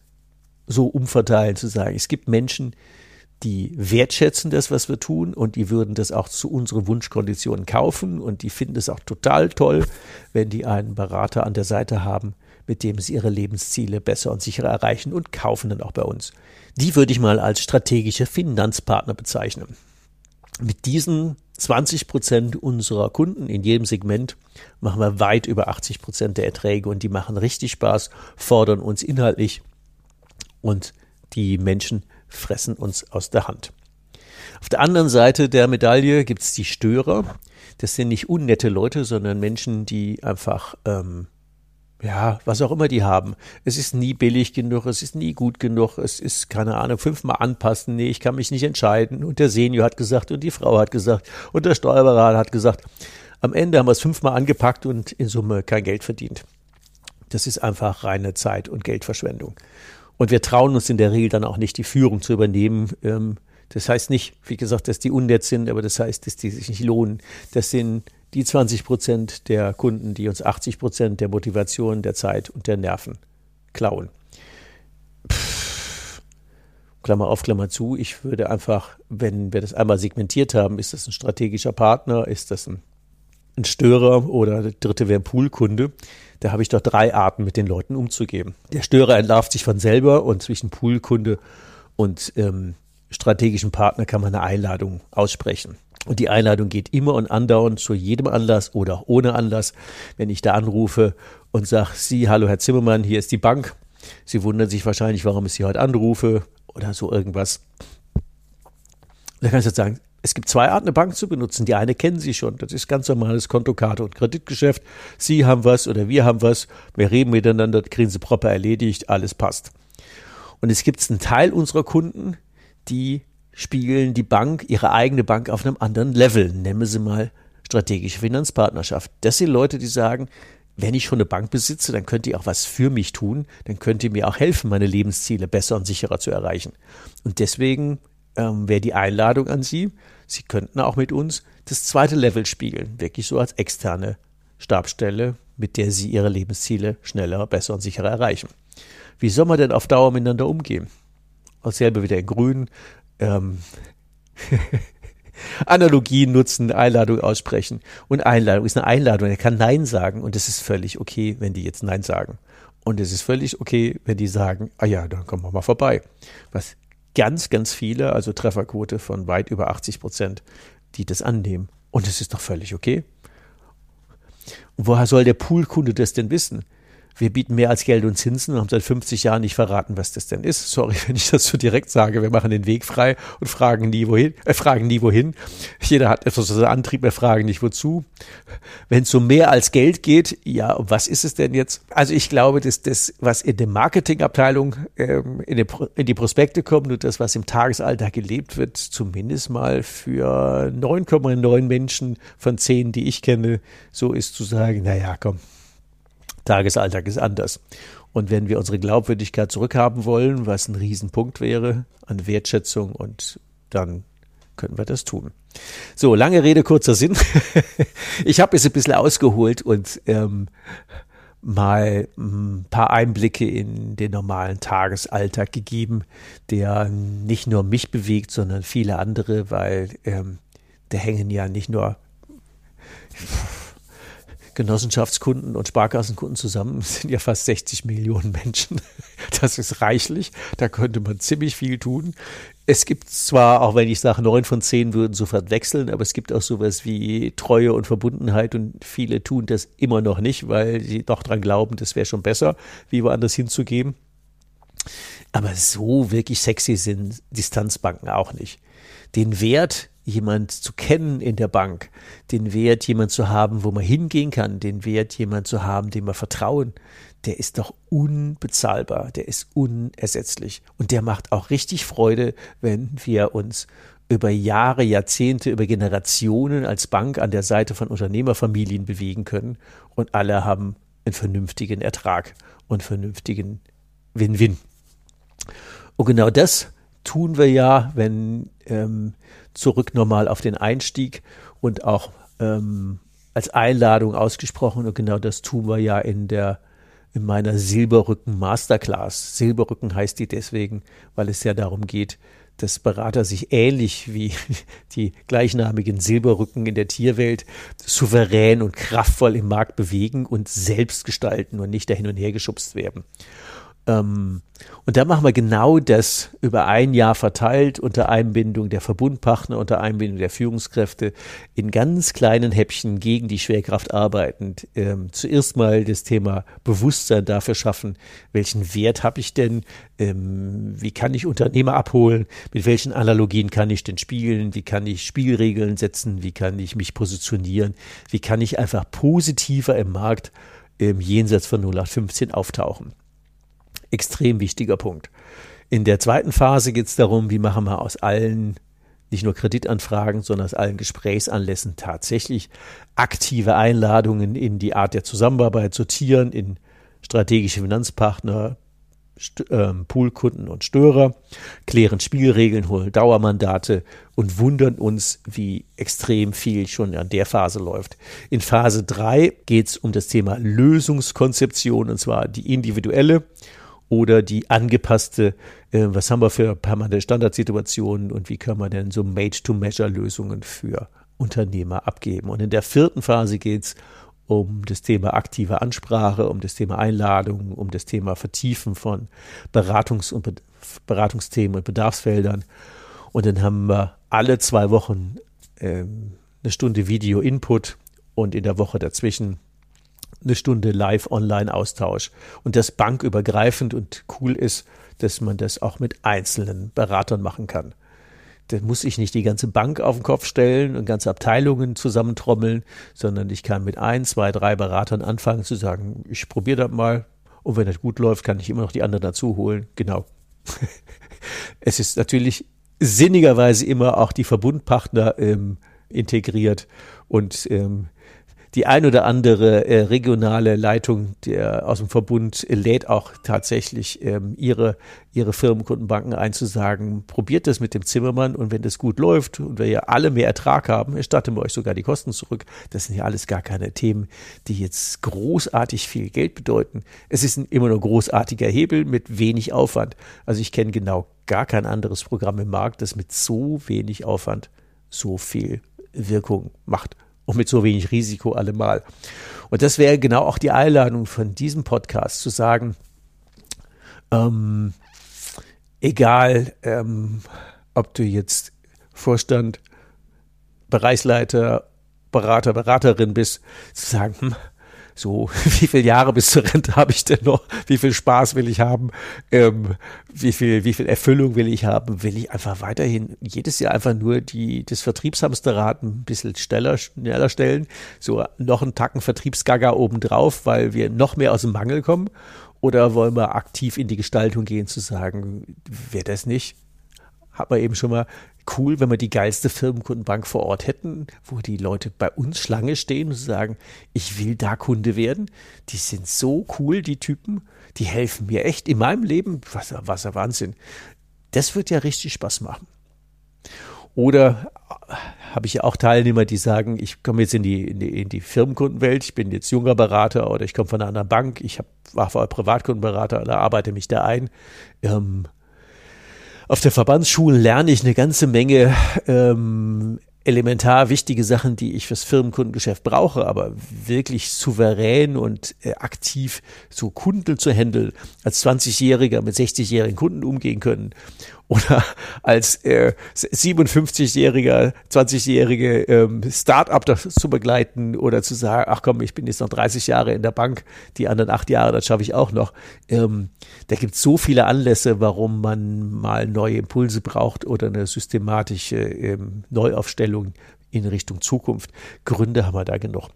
so umverteilen zu sagen, es gibt Menschen, die wertschätzen das, was wir tun und die würden das auch zu unseren Wunschkonditionen kaufen und die finden es auch total toll, wenn die einen Berater an der Seite haben, mit dem sie ihre Lebensziele besser und sicherer erreichen und kaufen dann auch bei uns. Die würde ich mal als strategische Finanzpartner bezeichnen mit diesen 20 Prozent unserer Kunden in jedem Segment machen wir weit über 80 Prozent der Erträge und die machen richtig Spaß, fordern uns inhaltlich und die Menschen fressen uns aus der Hand. Auf der anderen Seite der Medaille gibt es die Störer. Das sind nicht unnette Leute, sondern Menschen, die einfach ähm, ja, was auch immer die haben. Es ist nie billig genug, es ist nie gut genug, es ist, keine Ahnung, fünfmal anpassen, nee, ich kann mich nicht entscheiden. Und der Senior hat gesagt und die Frau hat gesagt und der Steuerberater hat gesagt. Am Ende haben wir es fünfmal angepackt und in Summe kein Geld verdient. Das ist einfach reine Zeit- und Geldverschwendung. Und wir trauen uns in der Regel dann auch nicht, die Führung zu übernehmen. Ähm, das heißt nicht, wie gesagt, dass die unnett sind, aber das heißt, dass die sich nicht lohnen. Das sind die 20 Prozent der Kunden, die uns 80 Prozent der Motivation, der Zeit und der Nerven klauen. Pff, Klammer auf, Klammer zu. Ich würde einfach, wenn wir das einmal segmentiert haben, ist das ein strategischer Partner, ist das ein ein Störer oder der dritte wäre ein Poolkunde. Da habe ich doch drei Arten, mit den Leuten umzugehen. Der Störer entlarvt sich von selber und zwischen Poolkunde und ähm, strategischen Partner kann man eine Einladung aussprechen. Und die Einladung geht immer und andauernd zu jedem Anlass oder auch ohne Anlass. Wenn ich da anrufe und sage, Sie, hallo Herr Zimmermann, hier ist die Bank. Sie wundern sich wahrscheinlich, warum ich Sie heute anrufe oder so irgendwas. Da kann ich jetzt sagen, es gibt zwei Arten, eine Bank zu benutzen. Die eine kennen Sie schon. Das ist ganz normales Kontokarte und Kreditgeschäft. Sie haben was oder wir haben was. Wir reden miteinander, kriegen Sie proper erledigt, alles passt. Und es gibt einen Teil unserer Kunden, die spiegeln die Bank, ihre eigene Bank auf einem anderen Level. Nennen Sie mal strategische Finanzpartnerschaft. Das sind Leute, die sagen, wenn ich schon eine Bank besitze, dann könnt ihr auch was für mich tun, dann könnt ihr mir auch helfen, meine Lebensziele besser und sicherer zu erreichen. Und deswegen ähm, wäre die Einladung an Sie, Sie könnten auch mit uns das zweite Level spiegeln, wirklich so als externe Stabstelle, mit der Sie Ihre Lebensziele schneller, besser und sicherer erreichen. Wie soll man denn auf Dauer miteinander umgehen? Dasselbe wieder in Grün, ähm, *laughs* Analogien nutzen, Einladung aussprechen. Und Einladung ist eine Einladung. Er kann Nein sagen und es ist völlig okay, wenn die jetzt Nein sagen. Und es ist völlig okay, wenn die sagen, ah ja, dann kommen wir mal vorbei. Was ganz, ganz viele, also Trefferquote von weit über 80 Prozent, die das annehmen. Und es ist doch völlig okay. Woher soll der Poolkunde das denn wissen? Wir bieten mehr als Geld und Zinsen und haben seit 50 Jahren nicht verraten, was das denn ist. Sorry, *laughs* wenn ich das so direkt sage. Wir machen den Weg frei und fragen nie wohin, äh, fragen nie wohin. Jeder hat etwas so einen Antrieb, wir fragen nicht wozu. Wenn es um mehr als Geld geht, ja, was ist es denn jetzt? Also ich glaube, dass das, was in der Marketingabteilung ähm, in, den, in die Prospekte kommt und das, was im Tagesalltag gelebt wird, zumindest mal für 9,9 Menschen von 10, die ich kenne, so ist zu sagen, naja, komm, Tagesalltag ist anders. Und wenn wir unsere Glaubwürdigkeit zurückhaben wollen, was ein Riesenpunkt wäre an Wertschätzung, und dann können wir das tun. So, lange Rede, kurzer Sinn. *laughs* ich habe es ein bisschen ausgeholt und ähm, mal ein paar Einblicke in den normalen Tagesalltag gegeben, der nicht nur mich bewegt, sondern viele andere, weil ähm, da hängen ja nicht nur Genossenschaftskunden und Sparkassenkunden zusammen *laughs* sind ja fast 60 Millionen Menschen. Das ist reichlich. Da könnte man ziemlich viel tun. Es gibt zwar, auch wenn ich sage, neun von zehn würden sofort wechseln, aber es gibt auch sowas wie Treue und Verbundenheit und viele tun das immer noch nicht, weil sie doch dran glauben, das wäre schon besser, wie woanders hinzugeben. Aber so wirklich sexy sind Distanzbanken auch nicht. Den Wert jemand zu kennen in der Bank, den Wert, jemand zu haben, wo man hingehen kann, den Wert, jemand zu haben, dem wir vertrauen, der ist doch unbezahlbar, der ist unersetzlich. Und der macht auch richtig Freude, wenn wir uns über Jahre, Jahrzehnte, über Generationen als Bank an der Seite von Unternehmerfamilien bewegen können und alle haben einen vernünftigen Ertrag und vernünftigen Win-Win. Und genau das tun wir ja, wenn ähm, zurück nochmal auf den Einstieg und auch ähm, als Einladung ausgesprochen. Und genau das tun wir ja in der in meiner Silberrücken Masterclass. Silberrücken heißt die deswegen, weil es ja darum geht, dass Berater sich ähnlich wie *laughs* die gleichnamigen Silberrücken in der Tierwelt souverän und kraftvoll im Markt bewegen und selbst gestalten und nicht dahin und her geschubst werden. Ähm, und da machen wir genau das über ein Jahr verteilt unter Einbindung der Verbundpartner, unter Einbindung der Führungskräfte in ganz kleinen Häppchen gegen die Schwerkraft arbeitend. Ähm, zuerst mal das Thema Bewusstsein dafür schaffen, welchen Wert habe ich denn, ähm, wie kann ich Unternehmer abholen, mit welchen Analogien kann ich denn spielen, wie kann ich Spielregeln setzen, wie kann ich mich positionieren, wie kann ich einfach positiver im Markt im Jenseits von 0815 auftauchen extrem wichtiger Punkt. In der zweiten Phase geht es darum, wie machen wir aus allen, nicht nur Kreditanfragen, sondern aus allen Gesprächsanlässen tatsächlich aktive Einladungen in die Art der Zusammenarbeit sortieren, in strategische Finanzpartner, St ähm, Poolkunden und Störer, klären Spielregeln, holen Dauermandate und wundern uns, wie extrem viel schon an der Phase läuft. In Phase 3 geht es um das Thema Lösungskonzeption, und zwar die individuelle oder die angepasste, äh, was haben wir für permanente Standardsituationen und wie können wir denn so Made-to-Measure-Lösungen für Unternehmer abgeben. Und in der vierten Phase geht es um das Thema aktive Ansprache, um das Thema Einladung, um das Thema Vertiefen von Beratungs- und Be Beratungsthemen und Bedarfsfeldern. Und dann haben wir alle zwei Wochen ähm, eine Stunde Video-Input und in der Woche dazwischen eine Stunde Live-Online-Austausch. Und das bankübergreifend und cool ist, dass man das auch mit einzelnen Beratern machen kann. Da muss ich nicht die ganze Bank auf den Kopf stellen und ganze Abteilungen zusammentrommeln, sondern ich kann mit ein, zwei, drei Beratern anfangen zu sagen, ich probiere das mal und wenn das gut läuft, kann ich immer noch die anderen dazu holen. Genau. *laughs* es ist natürlich sinnigerweise immer auch die Verbundpartner ähm, integriert und ähm, die ein oder andere äh, regionale Leitung der, aus dem Verbund lädt auch tatsächlich ähm, ihre, ihre Firmenkundenbanken ein zu sagen, probiert das mit dem Zimmermann und wenn das gut läuft und wir ja alle mehr Ertrag haben, erstatten wir euch sogar die Kosten zurück. Das sind ja alles gar keine Themen, die jetzt großartig viel Geld bedeuten. Es ist ein immer nur großartiger Hebel mit wenig Aufwand. Also ich kenne genau gar kein anderes Programm im Markt, das mit so wenig Aufwand so viel Wirkung macht und mit so wenig Risiko allemal. Und das wäre genau auch die Einladung von diesem Podcast zu sagen, ähm, egal ähm, ob du jetzt Vorstand, Bereichsleiter, Berater, Beraterin bist, zu sagen, hm, so, *laughs* wie viele Jahre bis zur Rente habe ich denn noch? Wie viel Spaß will ich haben? Ähm, wie viel, wie viel Erfüllung will ich haben? Will ich einfach weiterhin jedes Jahr einfach nur die, das Vertriebshamsterrad ein bisschen schneller, schneller stellen? So noch einen Tacken Vertriebsgaga obendrauf, weil wir noch mehr aus dem Mangel kommen? Oder wollen wir aktiv in die Gestaltung gehen, zu sagen, wäre das nicht? Hat man eben schon mal cool, wenn wir die geilste Firmenkundenbank vor Ort hätten, wo die Leute bei uns Schlange stehen und sagen, ich will da Kunde werden. Die sind so cool, die Typen. Die helfen mir echt in meinem Leben. Was, was ein Wahnsinn. Das wird ja richtig Spaß machen. Oder äh, habe ich ja auch Teilnehmer, die sagen, ich komme jetzt in die, in die, in die Firmenkundenwelt, ich bin jetzt junger Berater oder ich komme von einer anderen Bank, ich hab, war vorher Privatkundenberater oder arbeite mich da ein. Ähm, auf der Verbandsschule lerne ich eine ganze Menge ähm, elementar wichtige Sachen, die ich fürs Firmenkundengeschäft brauche, aber wirklich souverän und äh, aktiv so Kunden zu handeln, als 20-Jähriger mit 60-jährigen Kunden umgehen können oder als äh, 57-jähriger, 20-jährige ähm, Start-up zu begleiten oder zu sagen, ach komm, ich bin jetzt noch 30 Jahre in der Bank, die anderen acht Jahre, das schaffe ich auch noch. Ähm, da gibt es so viele Anlässe, warum man mal neue Impulse braucht oder eine systematische ähm, Neuaufstellung in Richtung Zukunft. Gründe haben wir da genug.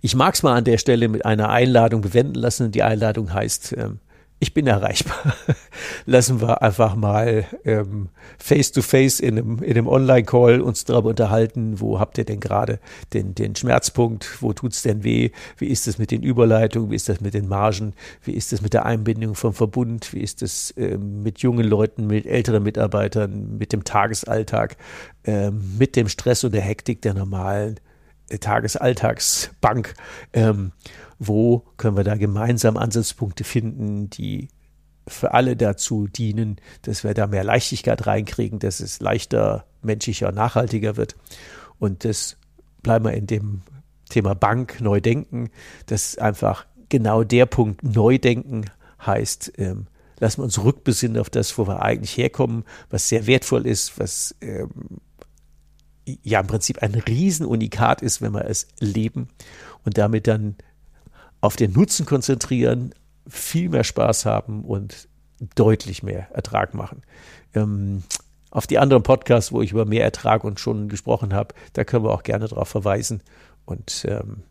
Ich mag es mal an der Stelle mit einer Einladung bewenden lassen. Die Einladung heißt, ähm, ich bin erreichbar. *laughs* Lassen wir einfach mal ähm, face to face in einem, in einem Online-Call uns darüber unterhalten, wo habt ihr denn gerade den, den Schmerzpunkt, wo tut's denn weh, wie ist es mit den Überleitungen, wie ist das mit den Margen, wie ist das mit der Einbindung vom Verbund, wie ist das ähm, mit jungen Leuten, mit älteren Mitarbeitern, mit dem Tagesalltag, ähm, mit dem Stress und der Hektik der normalen äh, Tagesalltagsbank. Ähm, wo können wir da gemeinsam Ansatzpunkte finden, die für alle dazu dienen, dass wir da mehr Leichtigkeit reinkriegen, dass es leichter, menschlicher, nachhaltiger wird. Und das bleiben wir in dem Thema Bank neu denken, dass einfach genau der Punkt neu denken heißt, ähm, lassen wir uns rückbesinnen auf das, wo wir eigentlich herkommen, was sehr wertvoll ist, was ähm, ja im Prinzip ein Riesenunikat ist, wenn wir es leben und damit dann auf den Nutzen konzentrieren, viel mehr Spaß haben und deutlich mehr Ertrag machen. Ähm, auf die anderen Podcasts, wo ich über mehr Ertrag und schon gesprochen habe, da können wir auch gerne darauf verweisen. Und ähm,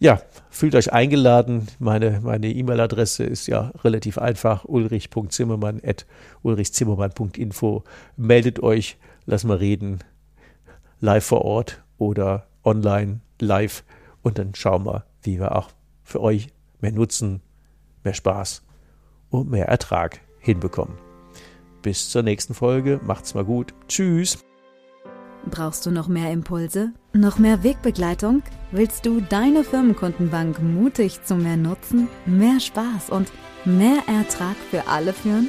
ja, fühlt euch eingeladen. Meine meine E-Mail-Adresse ist ja relativ einfach: ulrich.zimmermann@ulrichzimmermann.info. Meldet euch, lass mal reden, live vor Ort oder online live und dann schauen wir, wie wir auch für euch mehr Nutzen, mehr Spaß und mehr Ertrag hinbekommen. Bis zur nächsten Folge. Macht's mal gut. Tschüss. Brauchst du noch mehr Impulse? Noch mehr Wegbegleitung? Willst du deine Firmenkundenbank mutig zu mehr Nutzen, mehr Spaß und mehr Ertrag für alle führen?